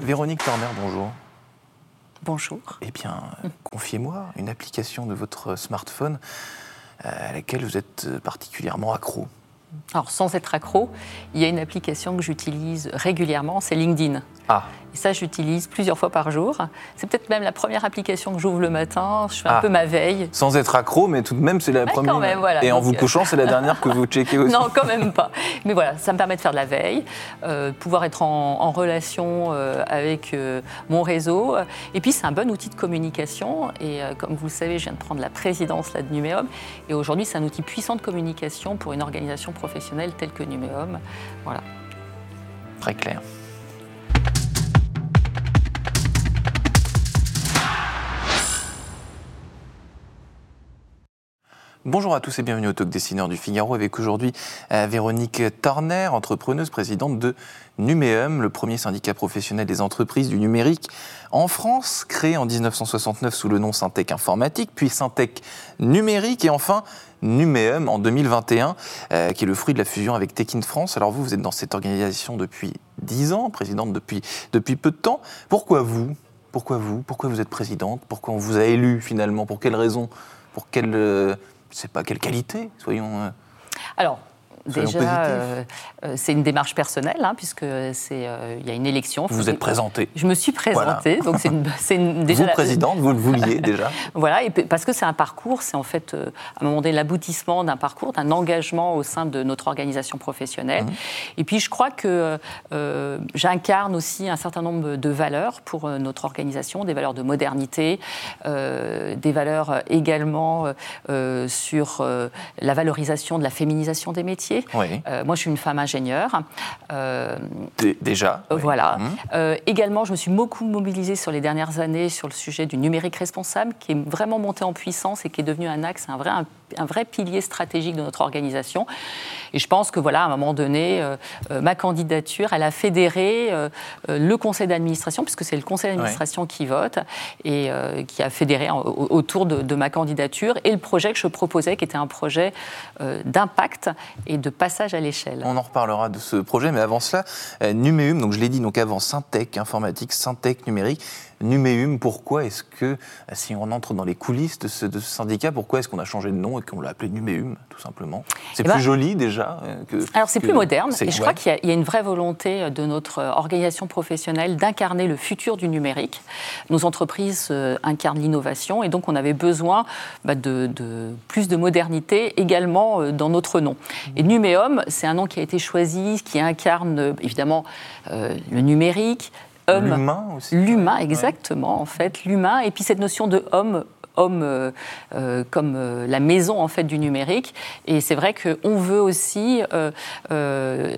Véronique Turner, bonjour. Bonjour. Eh bien, confiez-moi une application de votre smartphone euh, à laquelle vous êtes particulièrement accro. Alors, sans être accro, il y a une application que j'utilise régulièrement, c'est LinkedIn. Ah, Et ça, j'utilise plusieurs fois par jour. C'est peut-être même la première application que j'ouvre le matin. Je fais un Ah. peu ma veille. sans être accro, mais tout de même, c'est la Ouais, première. quand même, voilà. Et en vous euh, couchant, c'est la dernière que vous checkez aussi. Non, quand même pas. Mais voilà, ça me permet de faire de la veille, euh, pouvoir être en, en relation euh, avec euh, mon réseau. Et puis, c'est un bon outil de communication. Et comme vous le savez, je viens de prendre la présidence là, de Numéum. Et aujourd'hui, c'est un outil puissant de communication pour une organisation professionnelle telle que Numéum. Voilà. Très clair. Bonjour à tous et bienvenue au Talk Dessineur du Figaro avec aujourd'hui euh, Véronique Torner, entrepreneuse présidente de Numéum, le premier syndicat professionnel des entreprises du numérique en France, créé en 1969 sous le nom Syntec Informatique, puis Syntec Numérique et enfin Numéum en 2021, euh, qui est le fruit de la fusion avec Tekin France. Alors vous, vous êtes dans cette organisation depuis 10 ans, présidente depuis, depuis peu de temps. Pourquoi vous? Pourquoi vous? Pourquoi vous êtes présidente? Pourquoi on vous a élu finalement? Pour quelles raisons Pour quelle, euh, sais pas, quelle qualité Soyons. euh, déjà, euh, euh, c'est une démarche personnelle, hein, puisque c'est, euh, il y a une élection. vous vous êtes présentée. Je me suis présentée, donc c'est une, déjà vous la- présidente, vous le vouliez déjà. Voilà, et parce que c'est un parcours, c'est en fait euh, à un moment donné l'aboutissement d'un parcours, d'un engagement au sein de notre organisation professionnelle. Mhm. Et puis je crois que j'incarne aussi un certain nombre de valeurs pour notre organisation, des valeurs de modernité, des valeurs également sur la valorisation de la féminisation des métiers. Oui. Euh, moi, je suis une femme ingénieure. Euh, Dé- Déjà. oui. voilà. Mhm. Euh, également, je me suis beaucoup mobilisée sur les dernières années sur le sujet du numérique responsable, qui est vraiment monté en puissance et qui est devenu un axe, un vrai, un vrai pilier stratégique de notre organisation. Et je pense que voilà, à un moment donné, euh, euh, ma candidature, elle a fédéré euh, euh, le conseil d'administration, puisque c'est le conseil d'administration qui vote, et euh, qui a fédéré en- autour de, de ma candidature et le projet que je proposais, qui était un projet d'impact et de passage à l'échelle. On en reparlera de ce projet, mais avant cela, Numéum, donc je l'ai dit, donc avant Syntec informatique, Syntec numérique. Numéum, pourquoi est-ce que, euh, si on entre dans les coulisses de ce, de ce syndicat, pourquoi est-ce qu'on a changé de nom et qu'on l'a appelé Numéum, tout simplement? C'est Eh plus ben, joli déjà euh, que. Alors c'est plus moderne et je crois qu'il y, a- il y a une vraie volonté de notre euh, organisation professionnelle d'incarner le futur du numérique. Nos entreprises euh, incarnent l'innovation et donc on avait besoin bah, de, de plus de modernité également euh, dans notre nom. Et Numéum, c'est un nom qui a été choisi, qui incarne euh, évidemment euh, le numérique, homme, L'humain aussi. L'humain, Ouais. exactement, en fait, l'humain, et puis cette notion de homme. Euh, euh, comme euh, la maison en fait du numérique et c'est vrai qu'on veut aussi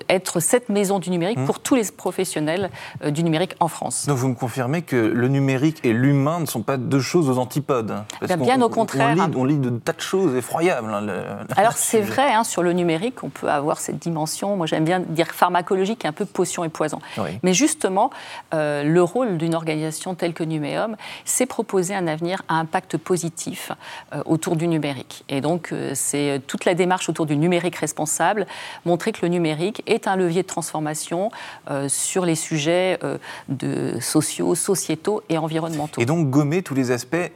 être cette maison du numérique Mmh. pour tous les professionnels du numérique en France. Donc vous me confirmez que le numérique et l'humain ne sont pas deux choses aux antipodes hein, Bien- au on- contraire. On lit, on lit de tas de choses effroyables. hein, le- Alors c'est vrai, hein, sur le numérique, on peut avoir cette dimension, moi j'aime bien dire pharmacologique, un peu potion et poison. Oui. Mais justement, euh, le rôle d'une organisation telle que Numéum, c'est proposer un avenir à impact positif euh, autour du numérique. Et donc euh, c'est toute la démarche autour du numérique responsable, montrer que le numérique est un levier de transformation euh, sur les sujets euh, sociaux, sociétaux et environnementaux. Et donc gommer tous les aspects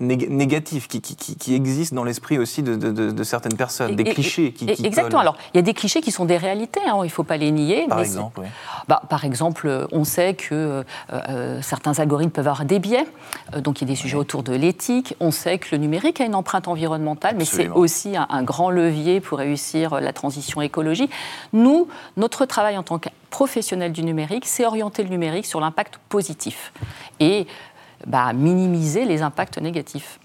nég- négatifs qui, qui- qui- qui existent dans l'esprit aussi de, de- de- de certaines personnes, des Et- clichés qui, Exactement. collent. Alors, il y a des clichés qui sont des réalités, hein, il ne faut pas les nier. Par mais exemple, oui. Bah, par exemple, on sait que euh, euh, certains algorithmes peuvent avoir des biais, euh, donc il y a des sujets autour de l'éthique. On sait que le numérique a une empreinte environnementale, mais c'est aussi un, un grand levier pour réussir euh, la transition écologique. Nous, notre travail en tant que professionnel du numérique, c'est orienter le numérique sur l'impact positif et bah, minimiser les impacts négatifs.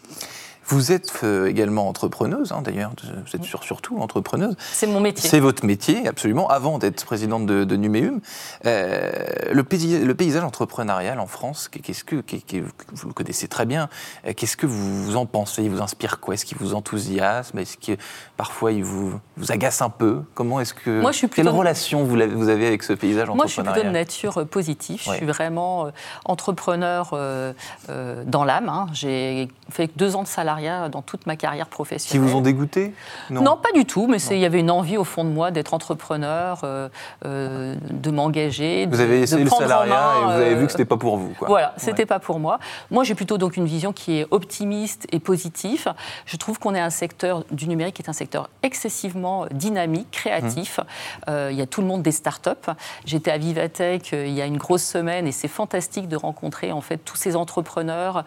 Vous êtes euh, également entrepreneuse, hein, d'ailleurs, vous êtes sur- surtout entrepreneuse. C'est mon métier. C'est votre métier, absolument, avant d'être présidente de, de Numéum. Euh, le, pays- le paysage entrepreneurial en France, qu'est-ce que, vous le connaissez très bien, euh, qu'est-ce que vous, vous en pensez? Il vous inspire quoi? Est-ce qu'il vous enthousiasme? Est-ce que parfois il vous, vous agace un peu? Comment est-ce que Moi, je suis Quelle relation vous, avez avec ce paysage Moi, je suis plutôt de entrepreneurial? nature positive. Je suis vraiment entrepreneur euh, euh, dans l'âme. hein. J'ai fait deux ans de salariat l'entrepreneuriat dans toute ma carrière professionnelle. Qui vous ont dégoûté? Non. pas du tout, mais il y avait une envie au fond de moi d'être entrepreneur, euh, euh, de m'engager. Vous avez essayé le salariat et vous avez vu que c'était pas pour vous. Quoi. Voilà, c'était pas pour moi. Moi, j'ai plutôt donc une vision qui est optimiste et positive. Je trouve qu'on est un secteur du numérique qui est un secteur excessivement dynamique, créatif. Mmh. il y a tout le monde des start-up. J'étais à Vivatech il y a une grosse semaine et c'est fantastique de rencontrer en fait tous ces entrepreneurs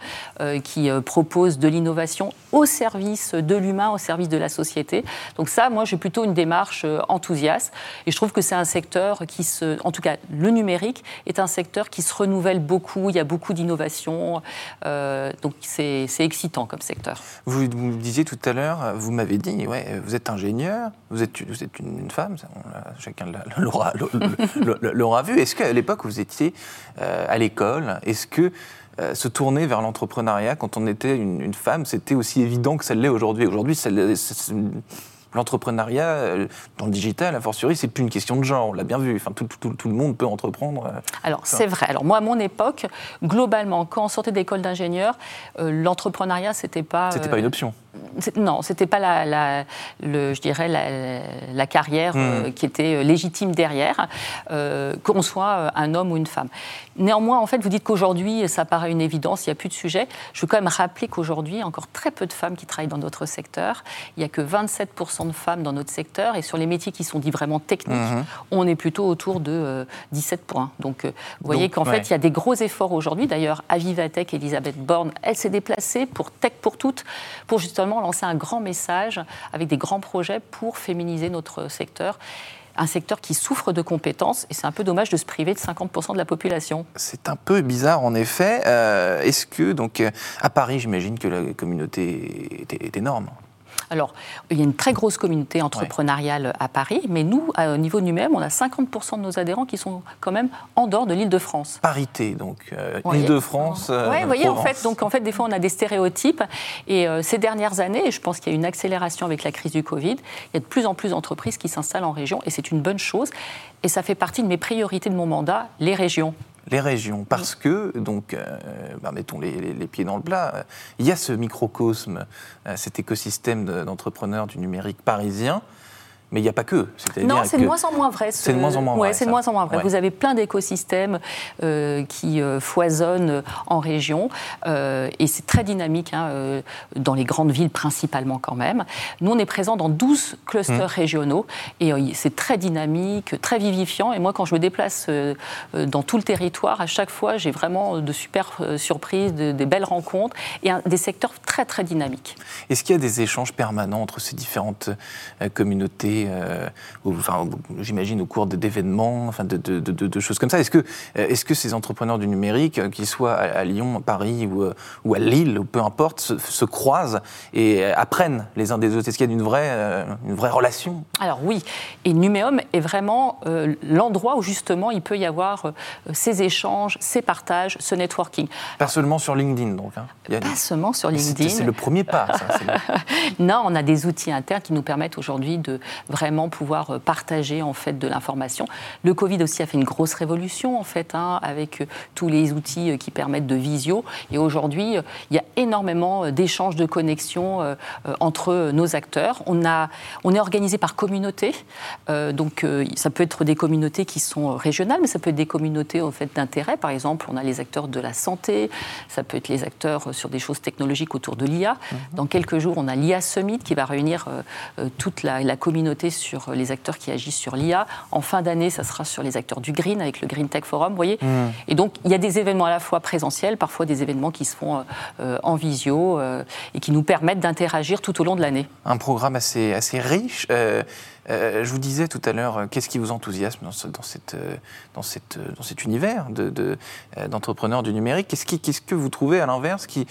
qui proposent de l'innovation au service de l'humain, au service de la société. Donc ça, moi, j'ai plutôt une démarche euh, enthousiaste. Et je trouve que c'est un secteur qui se... En tout cas, le numérique est un secteur qui se renouvelle beaucoup. Il y a beaucoup d'innovations. Euh, donc c'est excitant comme secteur. Vous, vous disiez tout à l'heure, vous m'avez dit, ouais, vous êtes ingénieur, vous êtes, vous êtes une, femme, chacun l'aura vu. Est-ce qu'à l'époque vous étiez euh, à l'école, est-ce que euh, se tourner vers l'entrepreneuriat quand on était une, femme, c'était aussi évident que ça l'est aujourd'hui. Aujourd'hui, l'entrepreneuriat euh, dans le digital, a fortiori, c'est plus une question de genre, on l'a bien vu. Enfin, tout, tout, le monde peut entreprendre. Euh, Alors, c'est vrai. Alors, moi, à mon époque, globalement, quand on sortait d'école d'ingénieur, l'entrepreneuriat, c'était pas. C'était pas une option non, c'était pas la, le, je dirais la, carrière hmm. qui était légitime derrière, qu'on soit un homme ou une femme. Néanmoins, en fait, vous dites qu'aujourd'hui, ça paraît une évidence, il n'y a plus de sujet. Je veux quand même rappeler qu'aujourd'hui, il y a encore très peu de femmes qui travaillent dans notre secteur. Il n'y a que 27% de femmes dans notre secteur. Et sur les métiers qui sont dits vraiment techniques, mhm. on est plutôt autour de 17 euh, points. Donc, euh, vous voyez qu'en fait, il y a des gros efforts aujourd'hui. D'ailleurs, Avivatech, Elisabeth Borne, elle s'est déplacée pour Tech pour toutes, pour justement lancer un grand message avec des grands projets pour féminiser notre secteur un secteur qui souffre de compétences et c'est un peu dommage de se priver de 50% de la population. C'est un peu bizarre en effet. Euh, est-ce que, donc, à Paris, j'imagine que la communauté est énorme alors, il y a une très grosse communauté entrepreneuriale à Paris, mais nous, au niveau de nous-mêmes, on a 50% de nos adhérents qui sont quand même en dehors de l'Île-de-France. Parité, donc, euh, Île-de-France. oui, euh, vous voyez, en fait, donc, en fait, des fois, on a des stéréotypes. Et euh, ces dernières années, je pense qu'il y a une accélération avec la crise du Covid, il y a de plus en plus d'entreprises qui s'installent en région, et c'est une bonne chose. Et ça fait partie de mes priorités de mon mandat, les régions les régions, parce que, donc, euh, bah, mettons les, pieds dans le plat, euh, il y a ce microcosme, euh, cet écosystème d'entrepreneurs du numérique parisien mais il n'y a pas que. Non, c'est de moins en moins vrai. C'est de moins en moins vrai. c'est de moins en moins vrai. Vous avez plein d'écosystèmes euh, qui euh, foisonnent en région euh, et c'est très dynamique hein, dans les grandes villes principalement quand même. Nous, on est présent dans 12 clusters mmh. régionaux et c'est très dynamique, très vivifiant. Et moi, quand je me déplace dans tout le territoire, à chaque fois, j'ai vraiment de super surprises, de, des belles rencontres et des secteurs très, très dynamiques. Est-ce qu'il y a des échanges permanents entre ces différentes communautés euh, enfin, j'imagine au cours d'événements, enfin, de, de, choses comme ça. Est-ce que, euh, est -ce que ces entrepreneurs du numérique, euh, qu'ils soient à, Lyon, Paris ou, ou, à Lille, ou peu importe, se, croisent et apprennent les uns des autres? Est-ce qu'il y a une vraie, une vraie relation? Alors oui, et Numéum est vraiment l'endroit où justement il peut y avoir ces échanges, ces partages, ce networking. Pas seulement sur LinkedIn donc hein. Pas seulement sur LinkedIn. C'est le premier pas. Ça, non, on a des outils internes qui nous permettent aujourd'hui de vraiment pouvoir euh, partager en fait de l'information. Le Covid aussi a fait une grosse révolution en fait hein, avec euh, tous les outils euh, qui permettent de visio. Et aujourd'hui, il y a énormément d'échanges, de connexions entre nos acteurs. On, a, on est organisé par communauté, donc ça peut être des communautés qui sont régionales, mais ça peut être des communautés en fait d'intérêt. Par exemple, on a les acteurs de la santé, ça peut être les acteurs sur des choses technologiques autour de l'IA. Mhm. Dans quelques jours, on a l'IA Summit qui va réunir toute la, la communauté sur les acteurs qui agissent sur l'IA. En fin d'année, ça sera sur les acteurs du Green avec le Green Tech Forum, vous voyez. Hmm. Et donc, il y a des événements à la fois présentiels, parfois des événements qui se font euh, en visio euh, et qui nous permettent d'interagir tout au long de l'année. Un programme assez, assez riche. Euh, euh, je vous disais tout à l'heure, euh, qu'est-ce qui vous enthousiasme dans, cette, euh, dans, cette, dans cet univers d'entrepreneurs de, du numérique? Qu'est-ce que vous trouvez à l'inverse qui,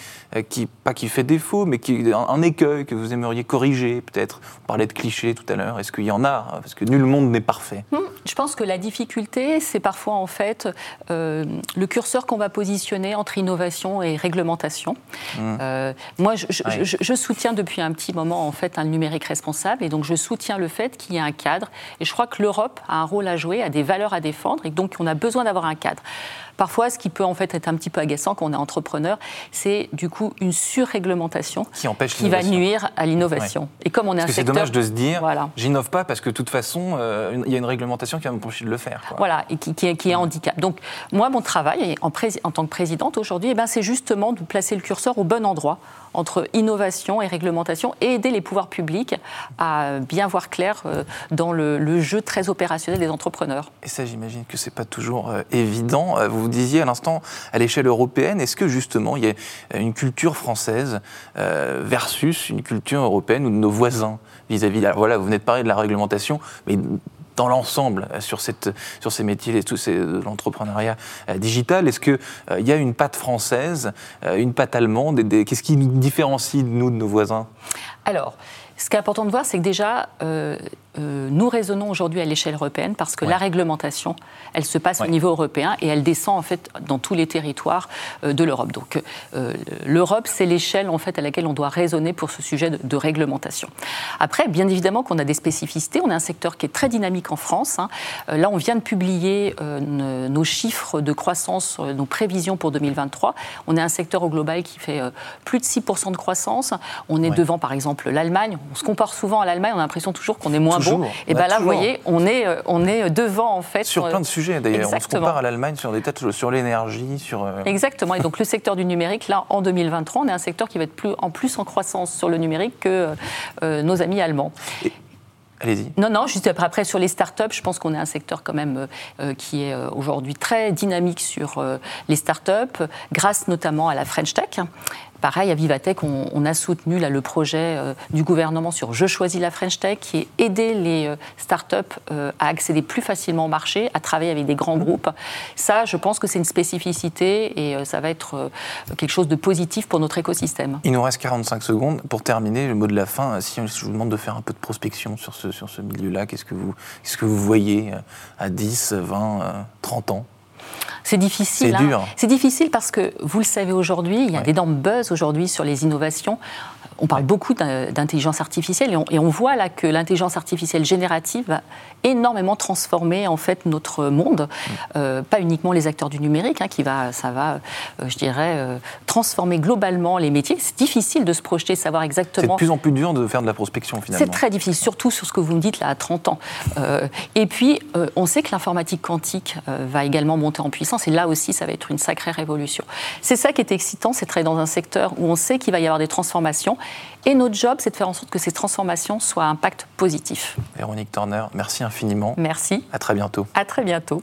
qui, pas qui fait défaut, mais qui un, écueil que vous aimeriez corriger peut-être? On parlait de clichés tout à l'heure. Est-ce qu'il y en a? Parce que nul monde n'est parfait. Hmm, je pense que la difficulté, c'est parfois en fait le curseur qu'on va positionner entre innovation et réglementation. Hmm. moi, je, je, je, soutiens depuis un petit moment en fait un numérique responsable, et donc je soutiens le fait qu'il y a un cadre. Et je crois que l'Europe a un rôle à jouer, a des valeurs à défendre, et donc on a besoin d'avoir un cadre. Parfois, ce qui peut en fait être un petit peu agaçant quand on est entrepreneur, c'est du coup une surréglementation qui, empêche qui va nuire à l'innovation. Et comme on est un secteur, c'est dommage de se dire, voilà. j'innove pas parce que de toute façon, euh, il y a une réglementation qui va m'empêcher de le faire. Voilà, et qui, qui, est, qui est handicap. Donc moi, mon travail en, en tant que présidente aujourd'hui, eh ben, c'est justement de placer le curseur au bon endroit entre innovation et réglementation et aider les pouvoirs publics à bien voir clair euh, dans le, jeu très opérationnel des entrepreneurs. Et ça, j'imagine que ce n'est pas toujours euh, évident. Vous disiez à l'instant, à l'échelle européenne, est-ce que justement il y a une culture française versus une culture européenne ou de nos voisins vis-à-vis, voilà, vous venez de parler de la réglementation, mais dans l'ensemble euh, sur, cette, sur ces métiers et tout ces, l'entrepreneuriat euh, digital Est-ce qu'il euh, y a une patte française, une patte allemande Qu'est-ce qui nous différencie, nous, de nos voisins? Alors, ce qui est important de voir, c'est que déjà, euh, nous raisonnons aujourd'hui à l'échelle européenne parce que la réglementation, elle se passe au niveau européen et elle descend en fait dans tous les territoires euh, de l'Europe. Donc euh, l'Europe, c'est l'échelle en fait à laquelle on doit raisonner pour ce sujet de, réglementation. Après, bien évidemment qu'on a des spécificités. On a un secteur qui est très dynamique en France. Hein. là, on vient de publier nos chiffres de croissance, nos prévisions pour 2023. On est un secteur au global qui fait plus de 6% de croissance. On est devant, par exemple, l'Allemagne. On se compare souvent à l'Allemagne. On a l'impression toujours qu'on est moins et bien là, vous voyez, on est, euh, on est devant en fait. Sur plein de sujets d'ailleurs. On se compare à l'Allemagne sur des têtes sur l'énergie, sur. Euh, Exactement. Et donc le secteur du numérique, là, en 2023, on est un secteur qui va être plus, en plus en croissance sur le numérique que euh, nos amis allemands. Allez-y. Non, non, juste après, après sur les startups, je pense qu'on est un secteur quand même qui est aujourd'hui très dynamique sur les startups, grâce notamment à la French Tech. Pareil, à Vivatech, on, a soutenu là, le projet euh, du gouvernement sur Je choisis la French Tech, qui est aider les euh, startups euh, à accéder plus facilement au marché, à travailler avec des grands groupes. Ça, je pense que c'est une spécificité et ça va être quelque chose de positif pour notre écosystème. Il nous reste 45 secondes. Pour terminer, le mot de la fin, si je vous demande de faire un peu de prospection sur ce, sur ce milieu-là, qu'est-ce que, vous, qu'est-ce que vous voyez à 10, 20, 30 ans? C'est difficile. C'est hein. dur. C'est difficile parce que, vous le savez aujourd'hui, il y a d'énormes buzz aujourd'hui sur les innovations on parle beaucoup d'intelligence artificielle et on, voit là que l'intelligence artificielle générative va énormément transformer en fait notre monde, mm. euh, pas uniquement les acteurs du numérique, hein, qui va, ça va, euh, je dirais, euh, transformer globalement les métiers. C'est difficile de se projeter, savoir exactement. C'est de plus en plus dur de faire de la prospection finalement. C'est très difficile, surtout sur ce que vous me dites là à 30 ans. et puis, on sait que l'informatique quantique va également en puissance et là aussi, ça va être une sacrée révolution. C'est ça qui est excitant, c'est de travailler dans un secteur où on sait qu'il va y avoir des transformations et notre job, c'est de faire en sorte que ces transformations soient à impact positif. Véronique Turner, merci infiniment. Merci. À très bientôt. À très bientôt.